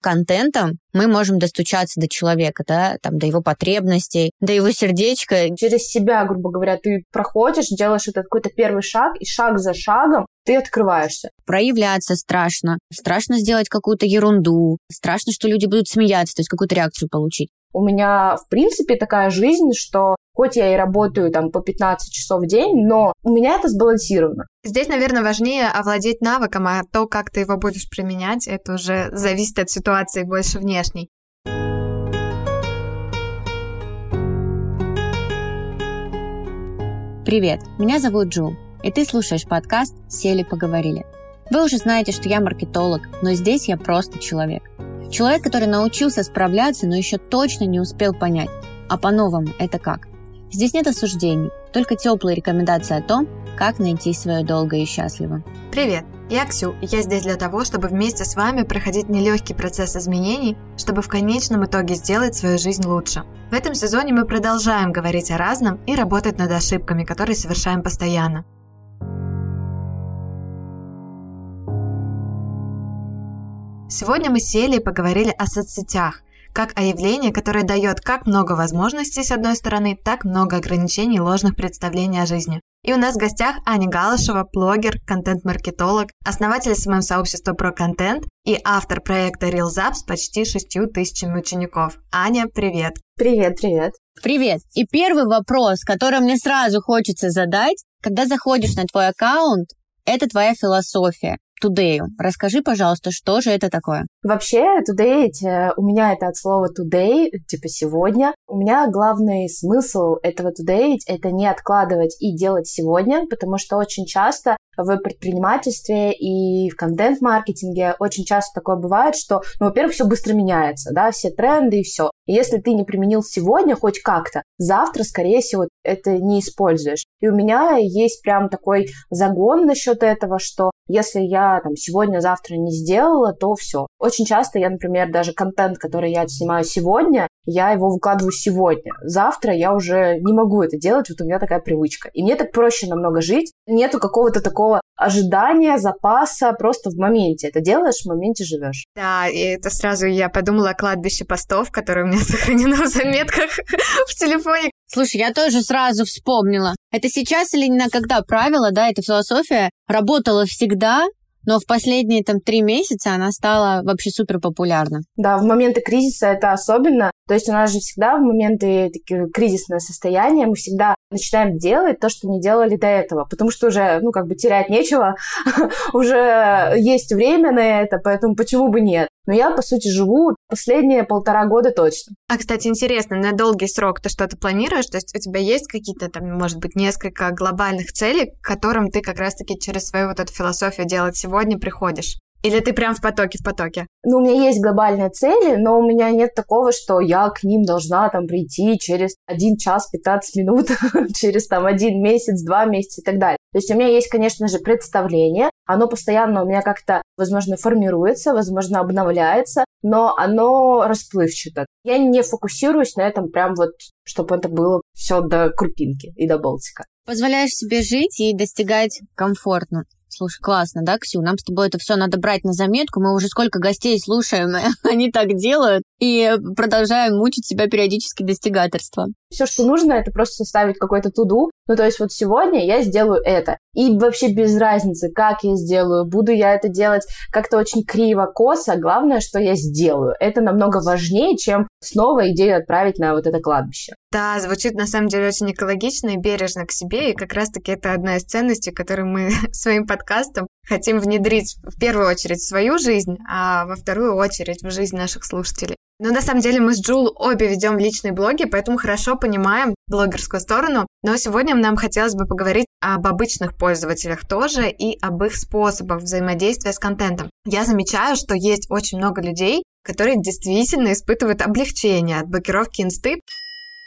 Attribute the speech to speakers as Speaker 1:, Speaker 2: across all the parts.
Speaker 1: контентом мы можем достучаться до человека, да, там, до его потребностей, до его сердечка.
Speaker 2: Через себя, грубо говоря, ты проходишь, делаешь этот какой-то первый шаг, и шаг за шагом ты открываешься.
Speaker 1: Проявляться страшно. Страшно сделать какую-то ерунду. Страшно, что люди будут смеяться, то есть какую-то реакцию получить.
Speaker 2: У меня, в принципе, такая жизнь, что хоть я и работаю там по 15 часов в день, но у меня это сбалансировано.
Speaker 3: Здесь, наверное, важнее овладеть навыком, а то, как ты его будешь применять, это уже зависит от ситуации больше внешней.
Speaker 1: Привет, меня зовут Джул, и ты слушаешь подкаст «Сели, поговорили». Вы уже знаете, что я маркетолог, но здесь я просто человек. Человек, который научился справляться, но еще точно не успел понять, а по-новому это как. Здесь нет осуждений, только теплые рекомендации о том, как найти свое долго и счастливо.
Speaker 3: Привет, я Ксю, и я здесь для того, чтобы вместе с вами проходить нелегкий процесс изменений, чтобы в конечном итоге сделать свою жизнь лучше. В этом сезоне мы продолжаем говорить о разном и работать над ошибками, которые совершаем постоянно. Сегодня мы сели и поговорили о соцсетях, как о явлении, которое дает как много возможностей с одной стороны, так много ограничений и ложных представлений о жизни. И у нас в гостях Аня Галышева, блогер, контент-маркетолог, основатель СММ-сообщества про контент и автор проекта RealZap с почти шестью тысячами учеников. Аня, привет!
Speaker 2: Привет, привет!
Speaker 1: Привет! И первый вопрос, который мне сразу хочется задать, когда заходишь на твой аккаунт, это твоя философия. Today. Расскажи, пожалуйста, что же это такое?
Speaker 2: Вообще, today, э, у меня это от слова today, типа сегодня. У меня главный смысл этого today — это не откладывать и делать сегодня, потому что очень часто в предпринимательстве и в контент-маркетинге очень часто такое бывает, что, ну, во-первых, все быстро меняется, да, все тренды и все. И если ты не применил сегодня хоть как-то, завтра, скорее всего, это не используешь. И у меня есть прям такой загон насчет этого, что если я там сегодня-завтра не сделала, то все. Очень часто я, например, даже контент, который я снимаю сегодня, я его выкладываю сегодня. Завтра я уже не могу это делать, вот у меня такая привычка. И мне так проще намного жить. Нету какого-то такого ожидания, запаса, просто в моменте. Это делаешь, в моменте живешь.
Speaker 3: Да, и это сразу я подумала о кладбище постов, которое у меня сохранено в заметках в телефоне.
Speaker 1: Слушай, я тоже сразу вспомнила. Это сейчас или на когда правило, да, эта философия работала всегда, но в последние там три месяца она стала вообще супер популярна.
Speaker 2: Да, в моменты кризиса это особенно. То есть у нас же всегда в моменты такие кризисное состояние мы всегда начинаем делать то, что не делали до этого, потому что уже, ну, как бы терять нечего, уже есть время на это, поэтому почему бы нет? Но я, по сути, живу последние полтора года точно.
Speaker 3: А, кстати, интересно, на долгий срок ты что-то планируешь? То есть у тебя есть какие-то там, может быть, несколько глобальных целей, к которым ты как раз-таки через свою вот эту философию делать сегодня приходишь? Или ты прям в потоке, в потоке?
Speaker 2: Ну, у меня есть глобальные цели, но у меня нет такого, что я к ним должна там прийти через один час 15 минут, через там один месяц, два месяца и так далее. То есть у меня есть, конечно же, представление, оно постоянно у меня как-то, возможно, формируется, возможно, обновляется, но оно расплывчато. Я не фокусируюсь на этом прям вот, чтобы это было все до крупинки и до болтика.
Speaker 1: Позволяешь себе жить и достигать комфортно. Слушай, классно, да, Ксю? Нам с тобой это все надо брать на заметку. Мы уже сколько гостей слушаем, они так делают, и продолжаем мучить себя периодически достигательства.
Speaker 2: Все, что нужно, это просто составить какой-то туду. Ну, то есть вот сегодня я сделаю это. И вообще без разницы, как я сделаю, буду я это делать как-то очень криво, косо. Главное, что я сделаю. Это намного важнее, чем снова идею отправить на вот это кладбище.
Speaker 3: Да, звучит на самом деле очень экологично и бережно к себе, и как раз-таки это одна из ценностей, которую мы своим подкастом хотим внедрить в первую очередь в свою жизнь, а во вторую очередь в жизнь наших слушателей. Но на самом деле мы с Джул обе ведем личные блоги, поэтому хорошо понимаем блогерскую сторону. Но сегодня нам хотелось бы поговорить об обычных пользователях тоже и об их способах взаимодействия с контентом. Я замечаю, что есть очень много людей, которые действительно испытывают облегчение от блокировки инсты.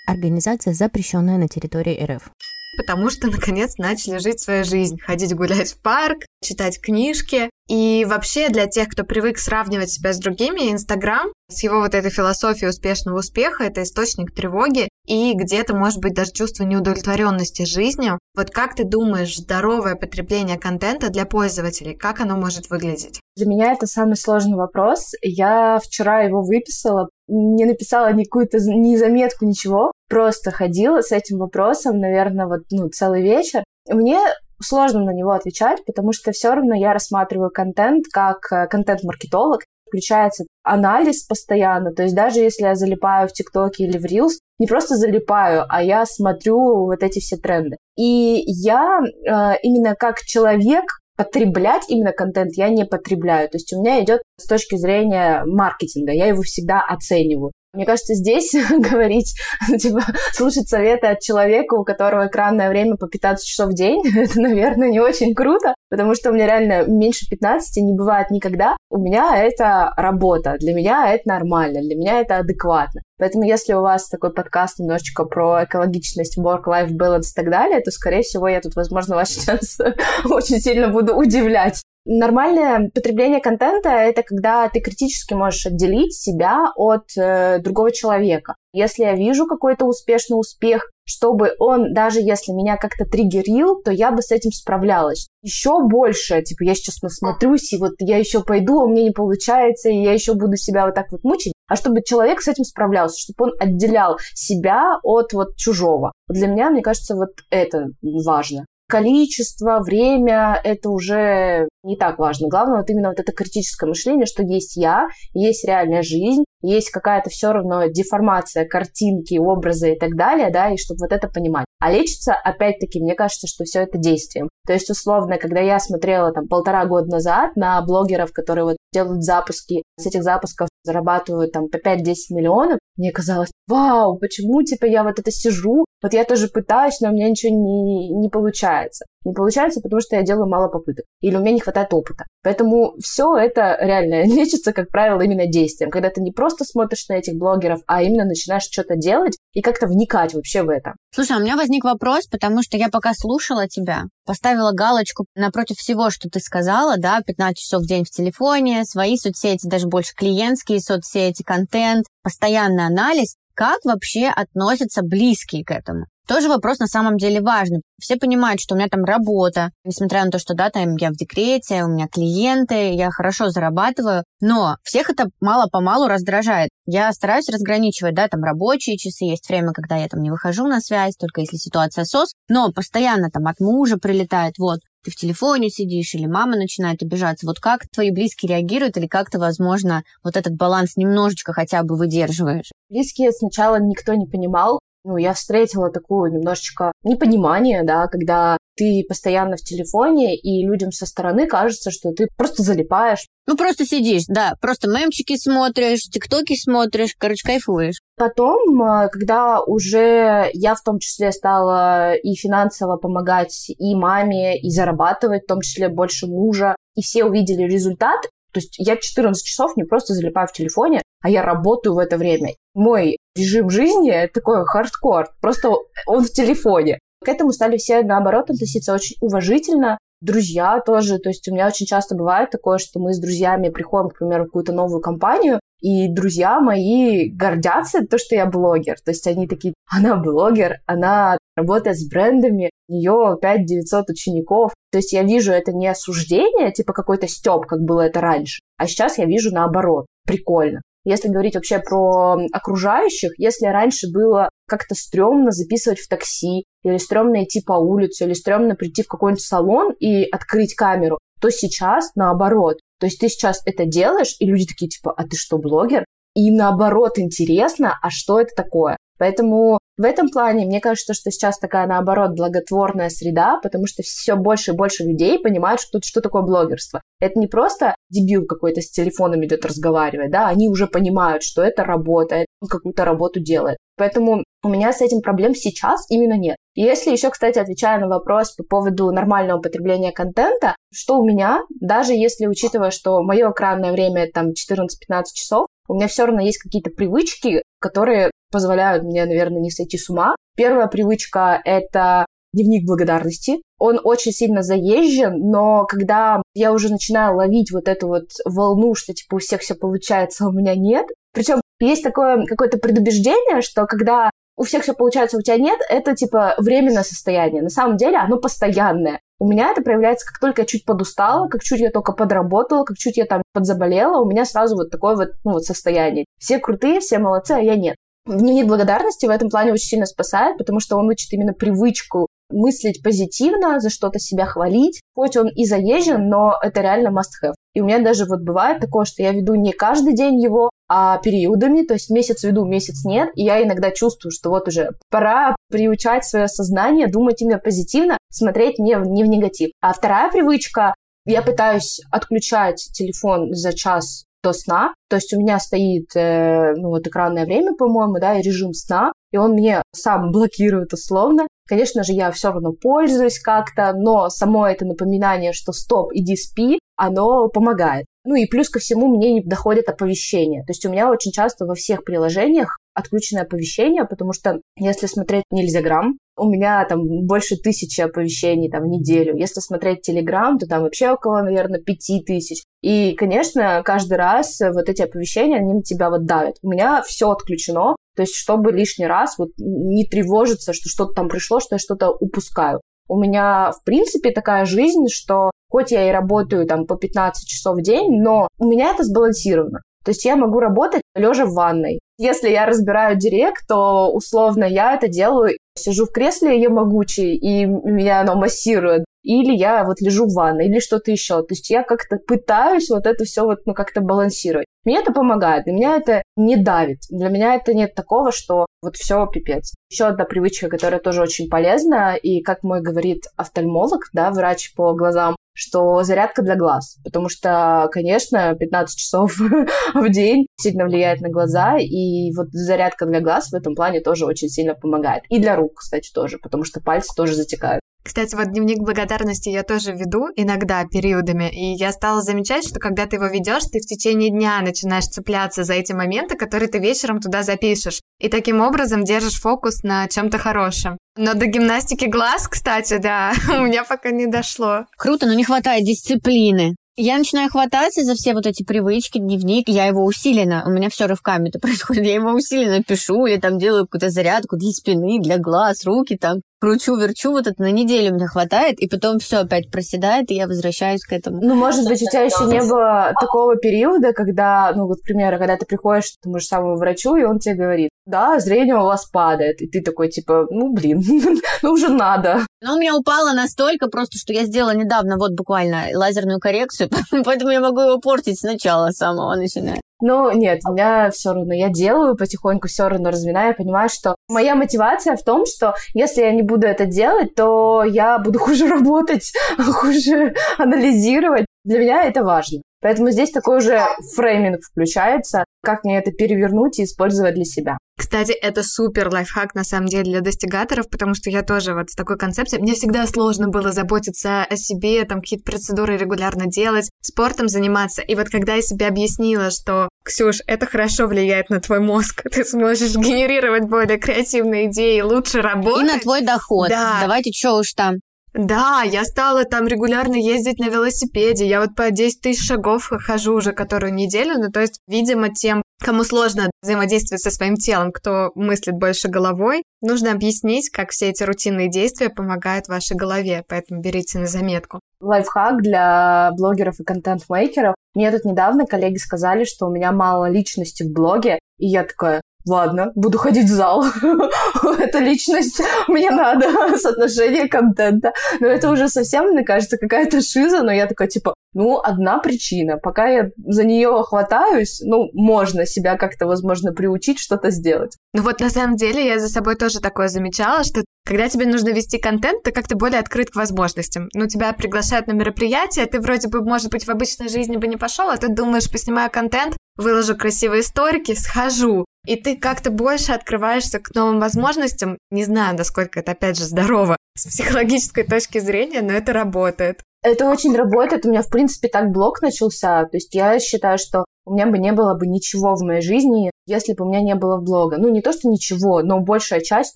Speaker 1: Организация, запрещенная на территории РФ
Speaker 3: потому что наконец начали жить свою жизнь, ходить гулять в парк, читать книжки. И вообще для тех, кто привык сравнивать себя с другими, Инстаграм с его вот этой философией успешного успеха – это источник тревоги и где-то, может быть, даже чувство неудовлетворенности жизнью. Вот как ты думаешь, здоровое потребление контента для пользователей, как оно может выглядеть?
Speaker 2: Для меня это самый сложный вопрос. Я вчера его выписала, не написала ни какую-то ни заметку, ничего. Просто ходила с этим вопросом, наверное, вот ну, целый вечер. Мне сложно на него отвечать, потому что все равно я рассматриваю контент как э, контент-маркетолог, включается анализ постоянно, то есть даже если я залипаю в ТикТоке или в Reels, не просто залипаю, а я смотрю вот эти все тренды. И я э, именно как человек потреблять именно контент я не потребляю. То есть у меня идет с точки зрения маркетинга, я его всегда оцениваю. Мне кажется, здесь говорить, типа, слушать советы от человека, у которого экранное время по 15 часов в день, это, наверное, не очень круто, потому что у меня реально меньше 15 не бывает никогда. У меня это работа, для меня это нормально, для меня это адекватно. Поэтому если у вас такой подкаст немножечко про экологичность, work-life balance и так далее, то, скорее всего, я тут, возможно, вас сейчас очень сильно буду удивлять. Нормальное потребление контента — это когда ты критически можешь отделить себя от э, другого человека. Если я вижу какой-то успешный успех, чтобы он, даже если меня как-то триггерил, то я бы с этим справлялась. Еще больше, типа, я сейчас насмотрюсь, и вот я еще пойду, а мне не получается, и я еще буду себя вот так вот мучить. А чтобы человек с этим справлялся, чтобы он отделял себя от вот чужого. Для меня, мне кажется, вот это важно количество, время, это уже не так важно. Главное вот именно вот это критическое мышление, что есть я, есть реальная жизнь, есть какая-то все равно деформация картинки, образа и так далее, да, и чтобы вот это понимать. А лечится, опять-таки, мне кажется, что все это действием. То есть, условно, когда я смотрела там полтора года назад на блогеров, которые вот делают запуски, с этих запусков зарабатывают там по 5-10 миллионов, мне казалось, вау, почему, типа, я вот это сижу, вот я тоже пытаюсь, но у меня ничего не, не получается. Не получается, потому что я делаю мало попыток. Или у меня не хватает опыта. Поэтому все это реально лечится, как правило, именно действием. Когда ты не просто смотришь на этих блогеров, а именно начинаешь что-то делать и как-то вникать вообще в это.
Speaker 1: Слушай, а у меня возник вопрос, потому что я пока слушала тебя, поставила галочку напротив всего, что ты сказала, да, 15 часов в день в телефоне, свои соцсети, даже больше клиентские соцсети, контент, постоянный анализ. Как вообще относятся близкие к этому? Тоже вопрос на самом деле важный. Все понимают, что у меня там работа, несмотря на то, что да, там я в декрете, у меня клиенты, я хорошо зарабатываю, но всех это мало-помалу раздражает. Я стараюсь разграничивать, да, там рабочие часы, есть время, когда я там не выхожу на связь, только если ситуация сос, но постоянно там от мужа прилетает, вот, ты в телефоне сидишь, или мама начинает обижаться. Вот как твои близкие реагируют, или как ты, возможно, вот этот баланс немножечко хотя бы выдерживаешь?
Speaker 2: Близкие сначала никто не понимал, ну, я встретила такое немножечко непонимание, да, когда ты постоянно в телефоне, и людям со стороны кажется, что ты просто залипаешь.
Speaker 1: Ну, просто сидишь, да, просто мемчики смотришь, тиктоки смотришь, короче, кайфуешь.
Speaker 2: Потом, э, когда уже я в том числе стала и финансово помогать и маме, и зарабатывать, в том числе больше мужа, и все увидели результат, то есть я 14 часов не просто залипаю в телефоне, а я работаю в это время. Мой режим жизни такой хардкор, просто он в телефоне. К этому стали все, наоборот, относиться очень уважительно, друзья тоже. То есть у меня очень часто бывает такое, что мы с друзьями приходим, к примеру, в какую-то новую компанию, и друзья мои гордятся то, что я блогер. То есть они такие, она блогер, она работает с брендами, у нее 5 900 учеников. То есть я вижу это не осуждение, типа какой-то стёб, как было это раньше, а сейчас я вижу наоборот. Прикольно. Если говорить вообще про окружающих, если раньше было как-то стрёмно записывать в такси, или стрёмно идти по улице, или стрёмно прийти в какой-нибудь салон и открыть камеру, то сейчас наоборот. То есть ты сейчас это делаешь, и люди такие типа, а ты что, блогер? И наоборот интересно, а что это такое? Поэтому в этом плане мне кажется, что сейчас такая, наоборот, благотворная среда, потому что все больше и больше людей понимают, что, что такое блогерство. Это не просто дебил какой-то с телефоном идет разговаривать, да, они уже понимают, что это работа, это какую-то работу делает. Поэтому у меня с этим проблем сейчас именно нет. И если еще, кстати, отвечая на вопрос по поводу нормального потребления контента, что у меня, даже если учитывая, что мое экранное время там 14-15 часов, у меня все равно есть какие-то привычки, которые позволяют мне, наверное, не сойти с ума. Первая привычка — это дневник благодарности. Он очень сильно заезжен, но когда я уже начинаю ловить вот эту вот волну, что типа у всех все получается, а у меня нет. Причем есть такое какое-то предубеждение, что когда у всех все получается, у тебя нет, это типа временное состояние. На самом деле оно постоянное. У меня это проявляется, как только я чуть подустала, как чуть я только подработала, как чуть я там подзаболела, у меня сразу вот такое вот, ну, вот состояние. Все крутые, все молодцы, а я нет. Дневник благодарности в этом плане очень сильно спасает, потому что он учит именно привычку мыслить позитивно, за что-то себя хвалить. Хоть он и заезжен, но это реально must-have. И у меня даже вот бывает такое, что я веду не каждый день его, а периодами, то есть месяц веду, месяц нет, и я иногда чувствую, что вот уже пора приучать свое сознание, думать именно позитивно, смотреть не в, не в негатив. А вторая привычка, я пытаюсь отключать телефон за час до сна. То есть у меня стоит э, ну, вот экранное время, по-моему, да, и режим сна, и он мне сам блокирует условно. Конечно же, я все равно пользуюсь как-то, но само это напоминание, что стоп, иди спи, оно помогает. Ну и плюс ко всему мне не доходят оповещения. То есть у меня очень часто во всех приложениях отключены оповещения, потому что если смотреть Нельзяграм, у меня там больше тысячи оповещений там в неделю. Если смотреть Телеграм, то там вообще около, наверное, пяти тысяч. И, конечно, каждый раз вот эти оповещения, они на тебя вот давят. У меня все отключено, то есть чтобы лишний раз вот не тревожиться, что что-то там пришло, что я что-то упускаю. У меня, в принципе, такая жизнь, что хоть я и работаю там по 15 часов в день, но у меня это сбалансировано. То есть я могу работать лежа в ванной. Если я разбираю директ, то условно я это делаю, сижу в кресле ямогучий, и меня оно массирует или я вот лежу в ванной, или что-то еще. То есть я как-то пытаюсь вот это все вот, ну, как-то балансировать. Мне это помогает, для меня это не давит. Для меня это нет такого, что вот все пипец. Еще одна привычка, которая тоже очень полезна, и как мой говорит офтальмолог, да, врач по глазам, что зарядка для глаз, потому что, конечно, 15 часов в день сильно влияет на глаза, и вот зарядка для глаз в этом плане тоже очень сильно помогает. И для рук, кстати, тоже, потому что пальцы тоже затекают.
Speaker 3: Кстати, вот дневник благодарности я тоже веду иногда периодами, и я стала замечать, что когда ты его ведешь, ты в течение дня начинаешь цепляться за эти моменты, которые ты вечером туда запишешь, и таким образом держишь фокус на чем-то хорошем. Но до гимнастики глаз, кстати, да, у меня пока не дошло.
Speaker 1: Круто, но не хватает дисциплины. Я начинаю хвататься за все вот эти привычки, дневник, я его усиленно, у меня все рывками это происходит, я его усиленно пишу или там делаю какую-то зарядку для спины, для глаз, руки там, кручу, верчу, вот это на неделю мне хватает, и потом все опять проседает, и я возвращаюсь к этому.
Speaker 2: Ну, может быть, у тебя еще не было такого периода, когда, ну, вот, к примеру, когда ты приходишь к тому же самому врачу, и он тебе говорит, да, зрение у вас падает, и ты такой, типа, ну, блин, ну, уже надо.
Speaker 1: Но у меня упало настолько просто, что я сделала недавно, вот буквально, лазерную коррекцию, поэтому я могу его портить сначала, самого начиная.
Speaker 2: Ну, нет, у меня все равно, я делаю потихоньку, все равно разминаю, я понимаю, что моя мотивация в том, что если я не буду это делать, то я буду хуже работать, хуже анализировать. Для меня это важно. Поэтому здесь такой уже фрейминг включается, как мне это перевернуть и использовать для себя.
Speaker 3: Кстати, это супер лайфхак на самом деле для достигаторов, потому что я тоже вот с такой концепцией. Мне всегда сложно было заботиться о себе, там какие-то процедуры регулярно делать, спортом заниматься. И вот когда я себе объяснила, что, Ксюш, это хорошо влияет на твой мозг, ты сможешь генерировать более креативные идеи, лучше работать.
Speaker 1: И на твой доход. Да. Давайте, что уж там.
Speaker 3: Да, я стала там регулярно ездить на велосипеде. Я вот по 10 тысяч шагов хожу уже которую неделю. Ну, то есть, видимо, тем, кому сложно взаимодействовать со своим телом, кто мыслит больше головой, нужно объяснить, как все эти рутинные действия помогают вашей голове. Поэтому берите на заметку.
Speaker 2: Лайфхак для блогеров и контент-мейкеров. Мне тут недавно коллеги сказали, что у меня мало личности в блоге, и я такая, ладно, буду ходить в зал. Это личность, мне надо соотношение контента. Но это уже совсем, мне кажется, какая-то шиза, но я такая, типа, ну, одна причина. Пока я за нее хватаюсь, ну, можно себя как-то, возможно, приучить что-то сделать.
Speaker 3: Ну вот на самом деле я за собой тоже такое замечала, что когда тебе нужно вести контент, ты как-то более открыт к возможностям. Ну, тебя приглашают на мероприятие, ты вроде бы, может быть, в обычной жизни бы не пошел, а ты думаешь, поснимаю контент, выложу красивые историки, схожу. И ты как-то больше открываешься к новым возможностям. Не знаю, насколько это, опять же, здорово с психологической точки зрения, но это работает.
Speaker 2: Это очень работает. У меня, в принципе, так блог начался. То есть я считаю, что у меня бы не было бы ничего в моей жизни, если бы у меня не было блога. Ну, не то, что ничего, но большая часть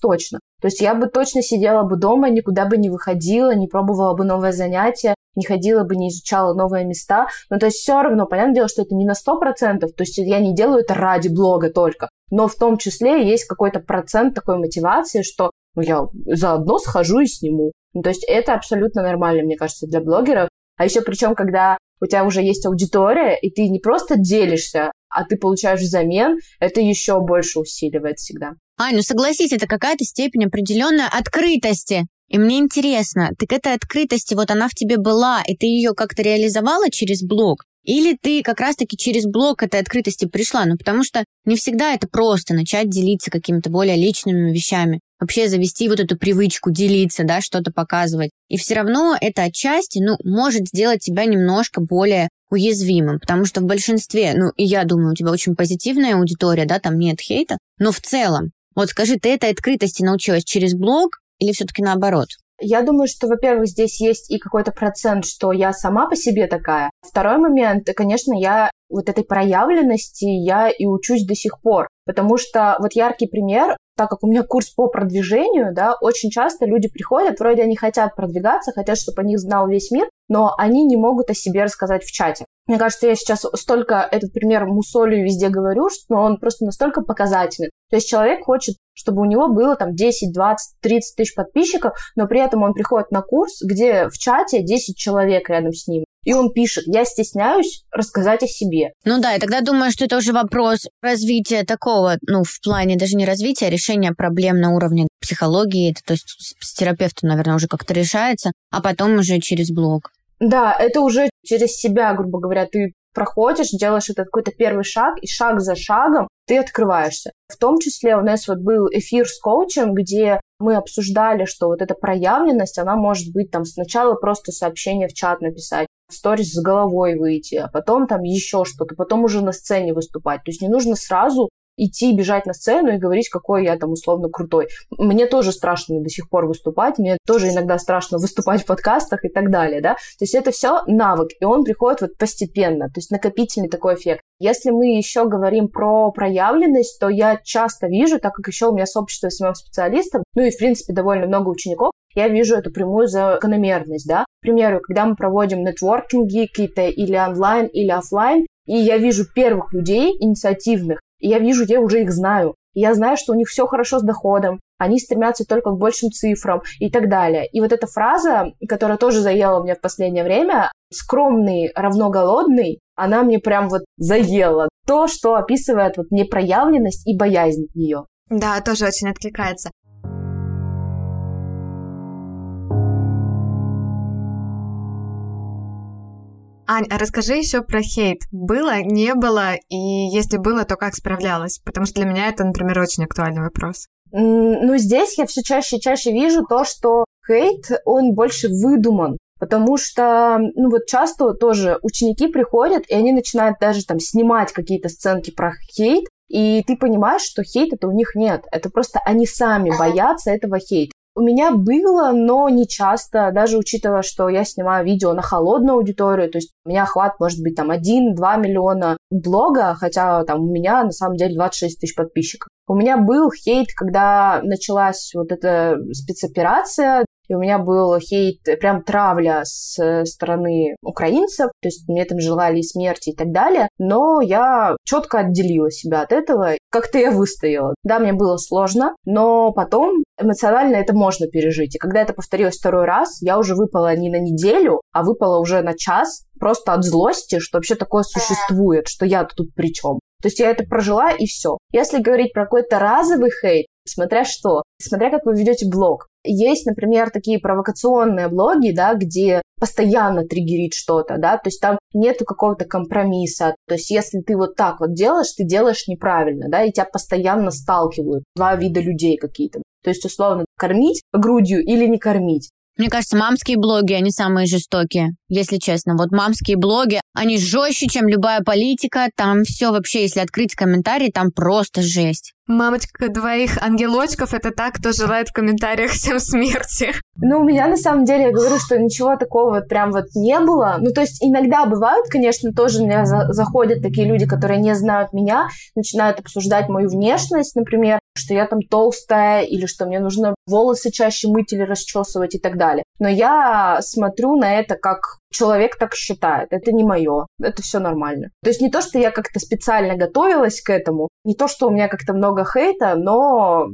Speaker 2: точно. То есть я бы точно сидела бы дома, никуда бы не выходила, не пробовала бы новое занятие, не ходила бы, не изучала новые места. Но то есть все равно, понятное дело, что это не на 100%, то есть я не делаю это ради блога только. Но в том числе есть какой-то процент такой мотивации, что ну, я заодно схожу и сниму. Ну, то есть это абсолютно нормально, мне кажется, для блогеров. А еще причем, когда у тебя уже есть аудитория, и ты не просто делишься, а ты получаешь взамен, это еще больше усиливает всегда.
Speaker 1: Ань, ну согласись, это какая-то степень определенной открытости. И мне интересно, так этой открытости, вот она в тебе была, и ты ее как-то реализовала через блог? Или ты как раз-таки через блог этой открытости пришла? Ну, потому что не всегда это просто начать делиться какими-то более личными вещами. Вообще завести вот эту привычку делиться, да, что-то показывать. И все равно это отчасти, ну, может сделать тебя немножко более уязвимым, потому что в большинстве, ну, и я думаю, у тебя очень позитивная аудитория, да, там нет хейта, но в целом, вот скажи, ты этой открытости научилась через блог или все-таки наоборот?
Speaker 2: Я думаю, что, во-первых, здесь есть и какой-то процент, что я сама по себе такая. Второй момент, конечно, я вот этой проявленности я и учусь до сих пор. Потому что вот яркий пример, так как у меня курс по продвижению, да, очень часто люди приходят, вроде они хотят продвигаться, хотят, чтобы о них знал весь мир, но они не могут о себе рассказать в чате. Мне кажется, я сейчас столько этот пример мусолю и везде говорю, что он просто настолько показательный. То есть человек хочет, чтобы у него было там 10, 20, 30 тысяч подписчиков, но при этом он приходит на курс, где в чате 10 человек рядом с ним. И он пишет, я стесняюсь рассказать о себе.
Speaker 1: Ну да, и тогда думаю, что это уже вопрос развития такого, ну, в плане даже не развития, а решения проблем на уровне психологии, это, то есть с терапевтом, наверное, уже как-то решается, а потом уже через блог.
Speaker 2: Да, это уже через себя, грубо говоря, ты проходишь, делаешь этот какой-то первый шаг, и шаг за шагом ты открываешься. В том числе у нас вот был эфир с коучем, где мы обсуждали, что вот эта проявленность, она может быть там сначала просто сообщение в чат написать, в сторис с головой выйти, а потом там еще что-то, потом уже на сцене выступать. То есть не нужно сразу идти, бежать на сцену и говорить, какой я там условно крутой. Мне тоже страшно до сих пор выступать, мне тоже иногда страшно выступать в подкастах и так далее, да. То есть это все навык, и он приходит вот постепенно, то есть накопительный такой эффект. Если мы еще говорим про проявленность, то я часто вижу, так как еще у меня сообщество самих специалистов, ну и, в принципе, довольно много учеников, я вижу эту прямую закономерность, да. К примеру, когда мы проводим нетворкинги какие-то или онлайн, или офлайн, и я вижу первых людей инициативных, и я вижу, я уже их знаю. И я знаю, что у них все хорошо с доходом, они стремятся только к большим цифрам и так далее. И вот эта фраза, которая тоже заела меня в последнее время, скромный равно голодный, она мне прям вот заела. То, что описывает вот непроявленность и боязнь ее.
Speaker 3: Да, тоже очень откликается. Ань, а расскажи еще про хейт. Было, не было, и если было, то как справлялась? Потому что для меня это, например, очень актуальный вопрос.
Speaker 2: Ну, здесь я все чаще и чаще вижу то, что хейт, он больше выдуман. Потому что, ну вот часто тоже ученики приходят, и они начинают даже там снимать какие-то сценки про хейт, и ты понимаешь, что хейт это у них нет. Это просто они сами боятся этого хейта. У меня было, но не часто, даже учитывая, что я снимаю видео на холодную аудиторию, то есть у меня охват может быть там 1-2 миллиона блога, хотя там у меня на самом деле 26 тысяч подписчиков. У меня был хейт, когда началась вот эта спецоперация, и у меня был хейт, прям травля с стороны украинцев, то есть мне там желали смерти и так далее, но я четко отделила себя от этого, как-то я выстояла. Да, мне было сложно, но потом эмоционально это можно пережить. И когда это повторилось второй раз, я уже выпала не на неделю, а выпала уже на час, просто от злости, что вообще такое существует, что я тут при чем. То есть я это прожила и все. Если говорить про какой-то разовый хейт, смотря что, смотря как вы ведете блог. Есть, например, такие провокационные блоги, да, где постоянно триггерит что-то, да, то есть там нету какого-то компромисса. То есть если ты вот так вот делаешь, ты делаешь неправильно, да, и тебя постоянно сталкивают два вида людей какие-то. То есть, условно, кормить грудью или не кормить.
Speaker 1: Мне кажется, мамские блоги, они самые жестокие, если честно. Вот мамские блоги, они жестче, чем любая политика. Там все вообще, если открыть комментарии, там просто жесть.
Speaker 3: Мамочка двоих ангелочков, это так, кто желает в комментариях всем смерти.
Speaker 2: Ну, у меня на самом деле, я говорю, что ничего такого вот прям вот не было. Ну, то есть иногда бывают, конечно, тоже у меня за заходят такие люди, которые не знают меня, начинают обсуждать мою внешность, например, что я там толстая или что мне нужно волосы чаще мыть или расчесывать и так далее. Но я смотрю на это как человек так считает. Это не мое. Это все нормально. То есть не то, что я как-то специально готовилась к этому, не то, что у меня как-то много хейта, но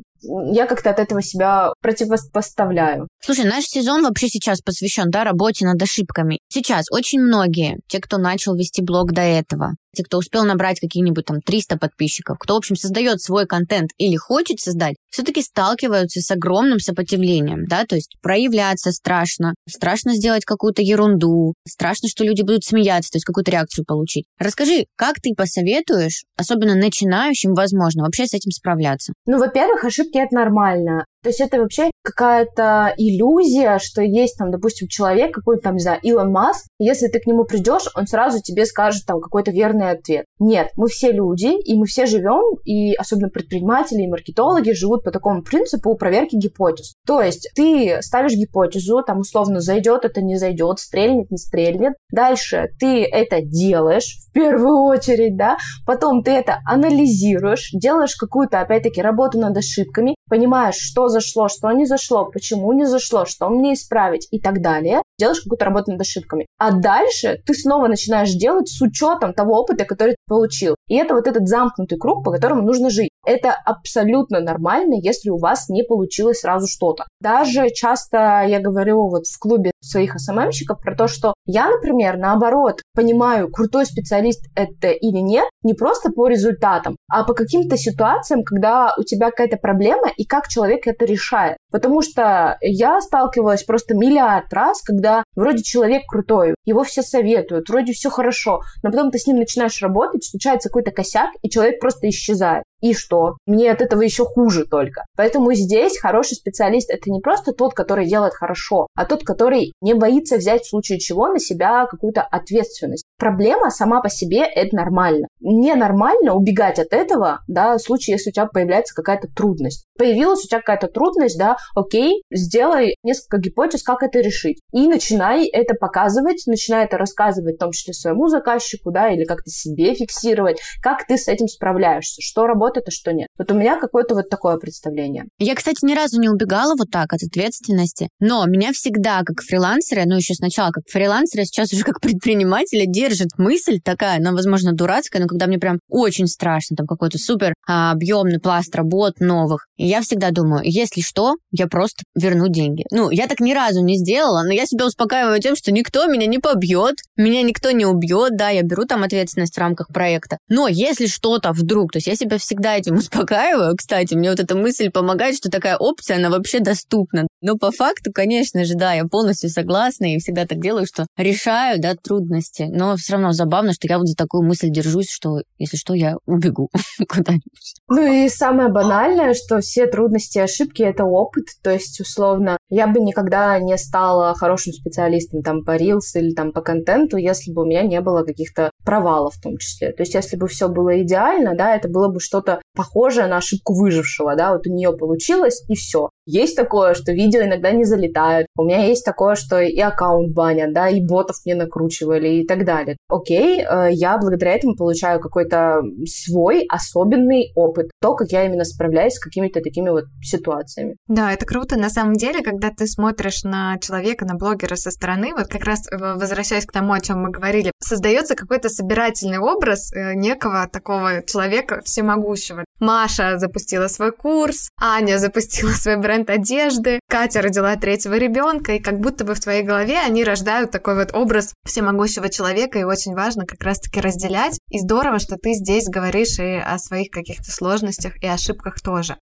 Speaker 2: я как-то от этого себя противопоставляю.
Speaker 1: Слушай, наш сезон вообще сейчас посвящен да, работе над ошибками. Сейчас очень многие, те, кто начал вести блог до этого, те, кто успел набрать какие-нибудь там 300 подписчиков, кто, в общем, создает свой контент или хочет создать, все-таки сталкиваются с огромным сопротивлением, да, то есть проявляться страшно, страшно сделать какую-то ерунду, страшно, что люди будут смеяться, то есть какую-то реакцию получить. Расскажи, как ты посоветуешь, особенно начинающим, возможно, вообще с этим справляться?
Speaker 2: Ну, во-первых, ошибки это нормально. То есть это вообще какая-то иллюзия, что есть там, допустим, человек какой-то там, не знаю, Илон Маск, если ты к нему придешь, он сразу тебе скажет там какой-то верный ответ. Нет, мы все люди, и мы все живем, и особенно предприниматели и маркетологи живут по такому принципу проверки гипотез. То есть ты ставишь гипотезу, там условно зайдет это, не зайдет, стрельнет, не стрельнет. Дальше ты это делаешь в первую очередь, да, потом ты это анализируешь, делаешь какую-то, опять-таки, работу над ошибками, понимаешь, что зашло, что не зашло, почему не зашло, что мне исправить и так далее. Делаешь какую-то работу над ошибками. А дальше ты снова начинаешь делать с учетом того опыта, который ты получил. И это вот этот замкнутый круг, по которому нужно жить. Это абсолютно нормально, если у вас не получилось сразу что-то. Даже часто я говорю вот в клубе своих СММщиков про то, что я, например, наоборот, понимаю, крутой специалист это или нет, не просто по результатам, а по каким-то ситуациям, когда у тебя какая-то проблема и как человек это решает. Потому что я сталкивалась просто миллиард раз, когда вроде человек крутой, его все советуют, вроде все хорошо, но потом ты с ним начинаешь работать, случается какой-то косяк, и человек просто исчезает. И что? Мне от этого еще хуже только. Поэтому здесь хороший специалист это не просто тот, который делает хорошо, а тот, который не боится взять в случае чего на себя какую-то ответственность. Проблема сама по себе это нормально. Ненормально убегать от этого, да, в случае, если у тебя появляется какая-то трудность. Появилась у тебя какая-то трудность, да, окей, сделай несколько гипотез, как это решить. И начинай это показывать, начинай это рассказывать, в том числе своему заказчику, да, или как-то себе фиксировать, как ты с этим справляешься, что работает работает, а что нет. Вот у меня какое-то вот такое представление.
Speaker 1: Я, кстати, ни разу не убегала вот так от ответственности, но меня всегда как фрилансера, ну еще сначала как фрилансера, сейчас уже как предпринимателя держит мысль такая, она, возможно, дурацкая, но когда мне прям очень страшно, там какой-то супер а, объемный пласт работ новых, и я всегда думаю, если что, я просто верну деньги. Ну, я так ни разу не сделала, но я себя успокаиваю тем, что никто меня не побьет, меня никто не убьет, да, я беру там ответственность в рамках проекта. Но если что-то вдруг, то есть я себя всегда всегда этим успокаиваю. Кстати, мне вот эта мысль помогает, что такая опция, она вообще доступна. Но по факту, конечно же, да, я полностью согласна и всегда так делаю, что решаю, да, трудности. Но все равно забавно, что я вот за такую мысль держусь, что если что, я убегу куда-нибудь.
Speaker 2: Ну и самое банальное, что все трудности и ошибки — это опыт. То есть, условно, я бы никогда не стала хорошим специалистом там по Reels или там по контенту, если бы у меня не было каких-то провалов в том числе. То есть, если бы все было идеально, да, это было бы что-то похожее на ошибку выжившего, да, вот у нее получилось, и все. Есть такое, что видео иногда не залетают. У меня есть такое, что и аккаунт банят, да, и ботов не накручивали и так далее. Окей, э, я благодаря этому получаю какой-то свой особенный опыт. То, как я именно справляюсь с какими-то такими вот ситуациями.
Speaker 3: Да, это круто. На самом деле, когда ты смотришь на человека, на блогера со стороны, вот как раз возвращаясь к тому, о чем мы говорили, создается какой-то собирательный образ э, некого такого человека всемогущего. Маша запустила свой курс, Аня запустила свой бренд бренд одежды, Катя родила третьего ребенка, и как будто бы в твоей голове они рождают такой вот образ всемогущего человека, и очень важно как раз-таки разделять. И здорово, что ты здесь говоришь и о своих каких-то сложностях и ошибках тоже.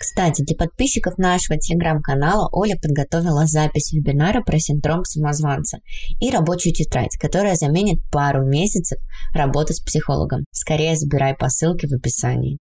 Speaker 1: Кстати, для подписчиков нашего телеграм-канала Оля подготовила запись вебинара про синдром самозванца и рабочую тетрадь, которая заменит пару месяцев работы с психологом. Скорее забирай по ссылке в описании.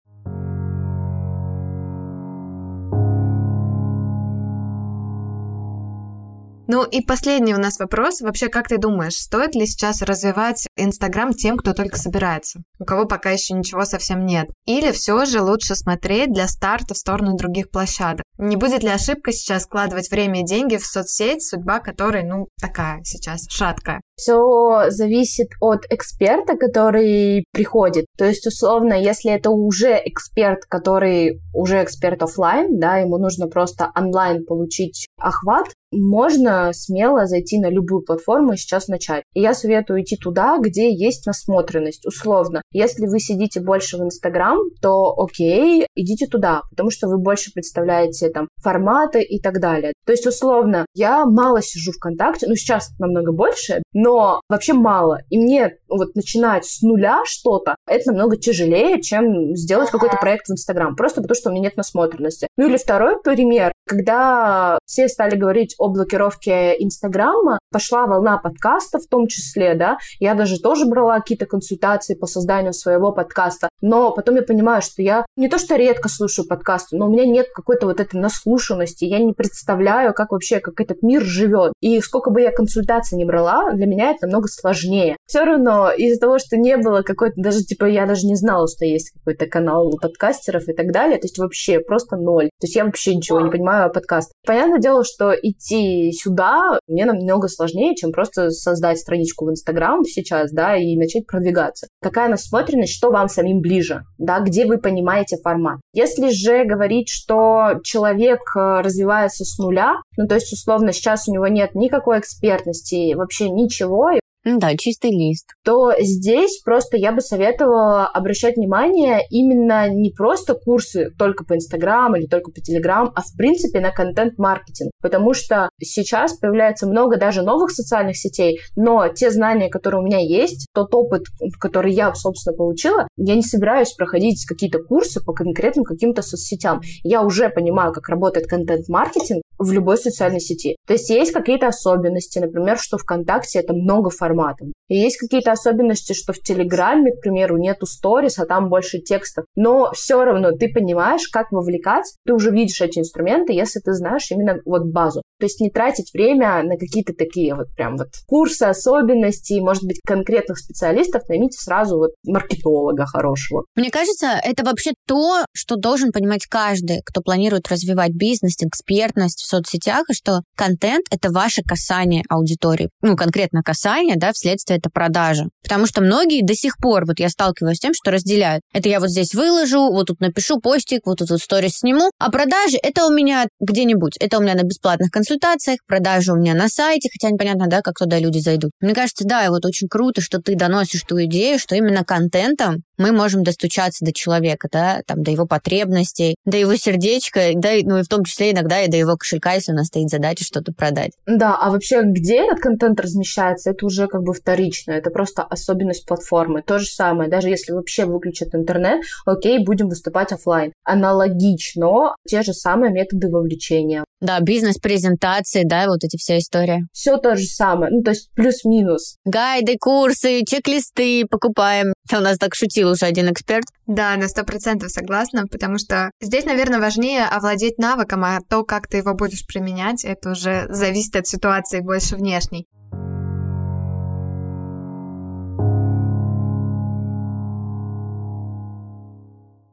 Speaker 3: Ну и последний у нас вопрос. Вообще, как ты думаешь, стоит ли сейчас развивать Инстаграм тем, кто только собирается? У кого пока еще ничего совсем нет? Или все же лучше смотреть для старта в сторону других площадок? Не будет ли ошибка сейчас вкладывать время и деньги в соцсеть, судьба которой, ну, такая сейчас, шаткая?
Speaker 2: Все зависит от эксперта, который приходит. То есть, условно, если это уже эксперт, который уже эксперт офлайн, да, ему нужно просто онлайн получить охват, можно смело зайти на любую платформу и сейчас начать. И я советую идти туда, где есть насмотренность, условно. Если вы сидите больше в Инстаграм, то окей, идите туда, потому что вы больше представляете там форматы и так далее. То есть, условно, я мало сижу ВКонтакте, ну, сейчас намного больше, но вообще мало. И мне вот начинать с нуля что-то, это намного тяжелее, чем сделать какой-то проект в Инстаграм, просто потому что у меня нет насмотренности. Ну или второй пример, когда все стали говорить о блокировке Инстаграма, пошла волна подкаста в том числе, да, я даже тоже брала какие-то консультации по созданию своего подкаста, но потом я понимаю, что я не то что редко слушаю подкасты, но у меня нет какой-то вот этой наслушанности, я не представляю, как вообще, как этот мир живет. И сколько бы я консультаций не брала, для меня это намного сложнее. Все равно из-за того, что не было какой-то, даже типа я даже не знала, что есть какой-то канал подкастеров и так далее, то есть вообще просто ноль. То есть я вообще ничего не понимаю о подкастах. Понятное дело, что идти сюда мне намного сложнее, чем просто создать страничку в Инстаграм сейчас, да, и начать продвигаться. Какая насмотренность, что вам самим ближе, да, где вы понимаете формат. Если же говорить, что человек э, развивается с нуля, ну, то есть, условно, сейчас у него нет никакой экспертности, вообще ничего,
Speaker 1: да, чистый лист.
Speaker 2: То здесь просто я бы советовала обращать внимание именно не просто курсы только по Инстаграм или только по Телеграм, а в принципе на контент-маркетинг. Потому что сейчас появляется много даже новых социальных сетей, но те знания, которые у меня есть, тот опыт, который я, собственно, получила, я не собираюсь проходить какие-то курсы по конкретным каким-то соцсетям. Я уже понимаю, как работает контент-маркетинг в любой социальной сети. То есть есть какие-то особенности, например, что ВКонтакте это много форматов. И есть какие-то особенности, что в Телеграме, к примеру, нету сторис, а там больше текстов. Но все равно ты понимаешь, как вовлекать, ты уже видишь эти инструменты, если ты знаешь именно вот базу. То есть не тратить время на какие-то такие вот прям вот курсы, особенности, может быть, конкретных специалистов, наймите сразу вот маркетолога хорошего.
Speaker 1: Мне кажется, это вообще то, что должен понимать каждый, кто планирует развивать бизнес, экспертность в соцсетях, что контент — это ваше касание аудитории. Ну, конкретно касание, да, вследствие это продажи. Потому что многие до сих пор, вот я сталкиваюсь с тем, что разделяют. Это я вот здесь выложу, вот тут напишу постик, вот тут вот сторис сниму, а продажи это у меня где-нибудь. Это у меня на бесплатных консультациях, продажи у меня на сайте, хотя непонятно, да, как туда люди зайдут. Мне кажется, да, и вот очень круто, что ты доносишь ту идею, что именно контентом мы можем достучаться до человека, да, там, до его потребностей, до его сердечка, да, ну и в том числе иногда и до его кошелька, если у нас стоит задача что-то продать.
Speaker 2: Да, а вообще где этот контент размещается, это уже как бы вторично, это просто особенность платформы. То же самое, даже если вообще выключат интернет, окей, будем выступать офлайн. Аналогично те же самые методы вовлечения.
Speaker 1: Да, бизнес-презентации, да, вот эти все истории.
Speaker 2: Все то же самое, ну то есть плюс-минус.
Speaker 1: Гайды, курсы, чек-листы покупаем. У нас так шутил уже один эксперт.
Speaker 3: Да, на сто процентов согласна, потому что здесь, наверное, важнее овладеть навыком, а то, как ты его будешь применять, это уже зависит от ситуации больше внешней.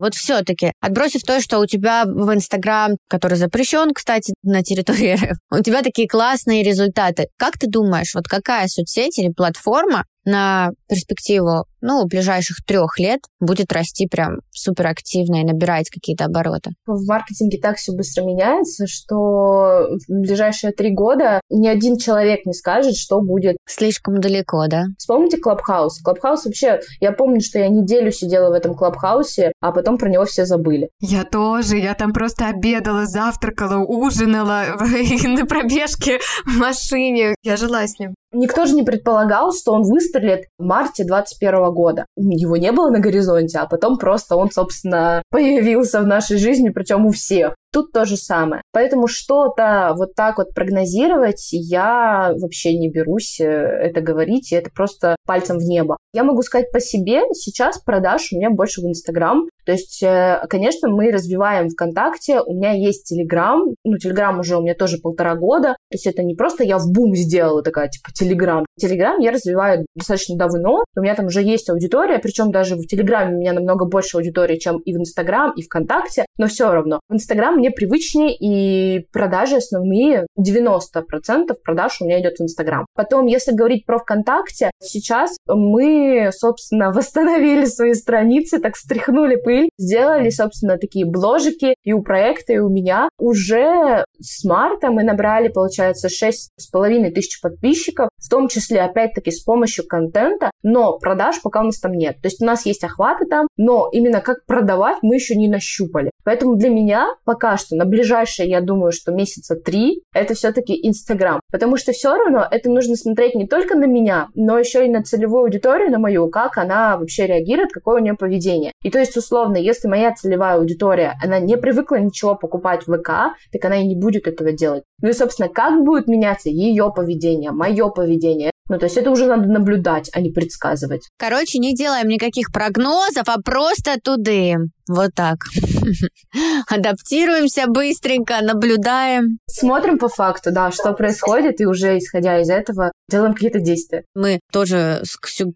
Speaker 1: Вот все-таки, отбросив то, что у тебя в Инстаграм, который запрещен, кстати, на территории РФ, у тебя такие классные результаты. Как ты думаешь, вот какая соцсеть или платформа на перспективу, ну, ближайших трех лет будет расти прям суперактивно и набирать какие-то обороты?
Speaker 2: В маркетинге так все быстро меняется, что в ближайшие три года ни один человек не скажет, что будет.
Speaker 1: Слишком далеко, да?
Speaker 2: Вспомните Клабхаус. Клабхаус вообще, я помню, что я неделю сидела в этом Клабхаусе, а потом про него все забыли.
Speaker 3: Я тоже, я там просто обедала, завтракала, ужинала на пробежке в машине. Я жила с ним.
Speaker 2: Никто же не предполагал, что он выстрелит в марте 21 года. Его не было на горизонте, а потом просто он, собственно, появился в нашей жизни, причем у всех. Тут то же самое. Поэтому что-то вот так вот прогнозировать я вообще не берусь э, это говорить, и это просто пальцем в небо. Я могу сказать по себе, сейчас продаж у меня больше в Инстаграм. То есть, э, конечно, мы развиваем ВКонтакте, у меня есть Телеграм, ну, Телеграм уже у меня тоже полтора года, то есть это не просто я в бум сделала такая, типа, Телеграм. Телеграм я развиваю достаточно давно, у меня там уже есть аудитория, причем даже в Телеграме у меня намного больше аудитории, чем и в Инстаграм, и ВКонтакте, но все равно. В Инстаграм мне привычнее, и продажи основные, 90% продаж у меня идет в Инстаграм. Потом, если говорить про ВКонтакте, сейчас мы, собственно, восстановили свои страницы, так стряхнули пыль, сделали, собственно, такие бложики и у проекта, и у меня. Уже с марта мы набрали, получается, 6,5 тысяч подписчиков, в том числе, опять-таки, с помощью контента, но продаж пока у нас там нет. То есть у нас есть охваты там, но именно как продавать мы еще не нащупали. Поэтому для меня пока что на ближайшие, я думаю, что месяца три, это все-таки Инстаграм. Потому что все равно это нужно смотреть не только на меня, но еще и на целевую аудиторию, на мою, как она вообще реагирует, какое у нее поведение. И то есть, условно, если моя целевая аудитория, она не привыкла ничего покупать в ВК, так она и не будет этого делать. Ну и, собственно, как будет меняться ее поведение, мое поведение, ну, то есть это уже надо наблюдать, а не предсказывать.
Speaker 1: Короче, не делаем никаких прогнозов, а просто тудым. Вот так. Адаптируемся быстренько, наблюдаем.
Speaker 2: Смотрим по факту, да, что происходит, и уже исходя из этого делаем какие-то действия.
Speaker 1: Мы тоже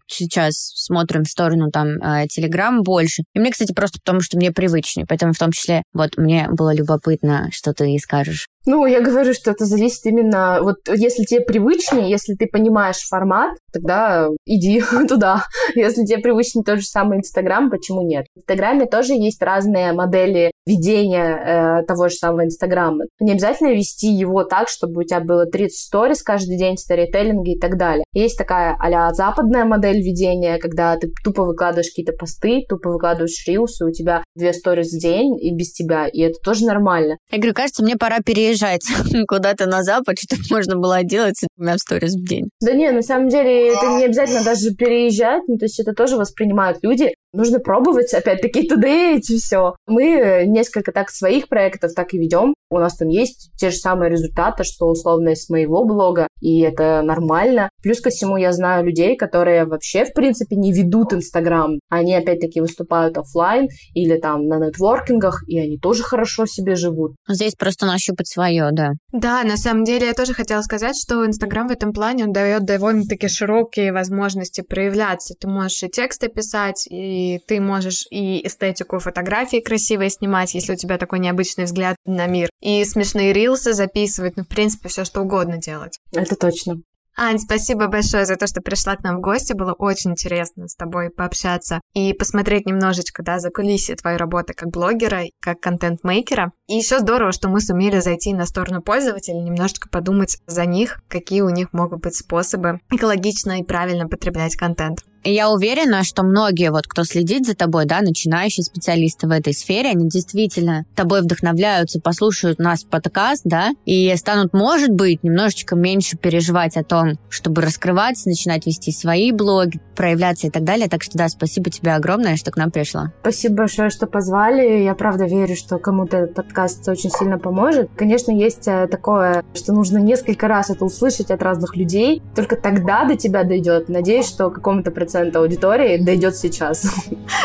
Speaker 1: сейчас смотрим в сторону там Телеграм больше. И мне, кстати, просто потому, что мне привычнее. Поэтому в том числе, вот мне было любопытно, что ты скажешь.
Speaker 2: Ну, я говорю, что это зависит именно... Вот если тебе привычнее, если ты понимаешь формат, тогда иди туда. Если тебе привычнее тот же самый Инстаграм, почему нет? В Инстаграме тоже есть разные модели ведения э, того же самого Инстаграма. Не обязательно вести его так, чтобы у тебя было 30 сторис каждый день, сторителлинги и так далее. Есть такая а западная модель ведения, когда ты тупо выкладываешь какие-то посты, тупо выкладываешь рилсы, у тебя две сторис в день и без тебя, и это тоже нормально.
Speaker 1: Я говорю, кажется, мне пора переезжать куда-то на запад, чтобы можно было делать с двумя сторис в день.
Speaker 2: Да не, на самом деле это не обязательно даже переезжать, ну, то есть это тоже воспринимают люди. Нужно пробовать, опять-таки, туда и все. Мы несколько так своих проектов так и ведем. У нас там есть те же самые результаты, что условно из моего блога, и это нормально. Плюс ко всему я знаю людей, которые вообще, в принципе, не ведут Инстаграм. Они, опять-таки, выступают офлайн или там на нетворкингах, и они тоже хорошо себе живут.
Speaker 1: Здесь просто нащупать свое, да.
Speaker 3: Да, на самом деле я тоже хотела сказать, что Инстаграм в этом плане он дает довольно-таки широкие возможности проявляться. Ты можешь и тексты писать, и ты можешь и эстетику фотографии красивые снимать, если у тебя такой необычный взгляд на мир, и смешные рилсы записывать, ну, в принципе, все что угодно делать.
Speaker 2: Это точно.
Speaker 3: Ань, спасибо большое за то, что пришла к нам в гости. Было очень интересно с тобой пообщаться и посмотреть немножечко, да, за кулисы твоей работы как блогера, как контент-мейкера. И еще здорово, что мы сумели зайти на сторону пользователей, немножечко подумать за них, какие у них могут быть способы экологично и правильно потреблять контент.
Speaker 1: Я уверена, что многие, вот кто следит за тобой, да, начинающие специалисты в этой сфере, они действительно тобой вдохновляются, послушают нас подкаст, да, и станут, может быть, немножечко меньше переживать о том, чтобы раскрываться, начинать вести свои блоги, проявляться и так далее. Так что, да, спасибо тебе огромное, что к нам пришла.
Speaker 2: Спасибо большое, что позвали. Я правда верю, что кому-то этот подкаст очень сильно поможет. Конечно, есть э, такое, что нужно несколько раз это услышать от разных людей. Только тогда до тебя дойдет. Надеюсь, что какому-то проценту аудитории дойдет сейчас.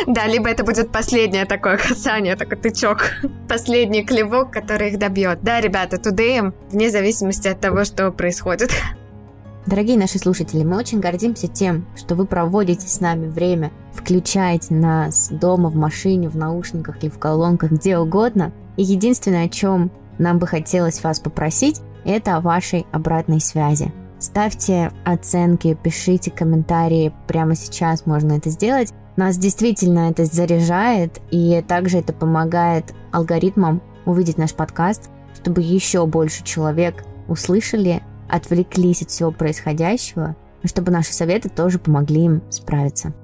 Speaker 3: Да, либо это будет последнее такое касание, такой тычок, последний клевок, который их добьет. Да, ребята, тудеем, вне зависимости от того, что происходит.
Speaker 1: Дорогие наши слушатели, мы очень гордимся тем, что вы проводите с нами время, включаете нас дома, в машине, в наушниках или в колонках, где угодно. И единственное, о чем нам бы хотелось вас попросить, это о вашей обратной связи. Ставьте оценки, пишите комментарии, прямо сейчас можно это сделать. Нас действительно это заряжает, и также это помогает алгоритмам увидеть наш подкаст, чтобы еще больше человек услышали, отвлеклись от всего происходящего, чтобы наши советы тоже помогли им справиться.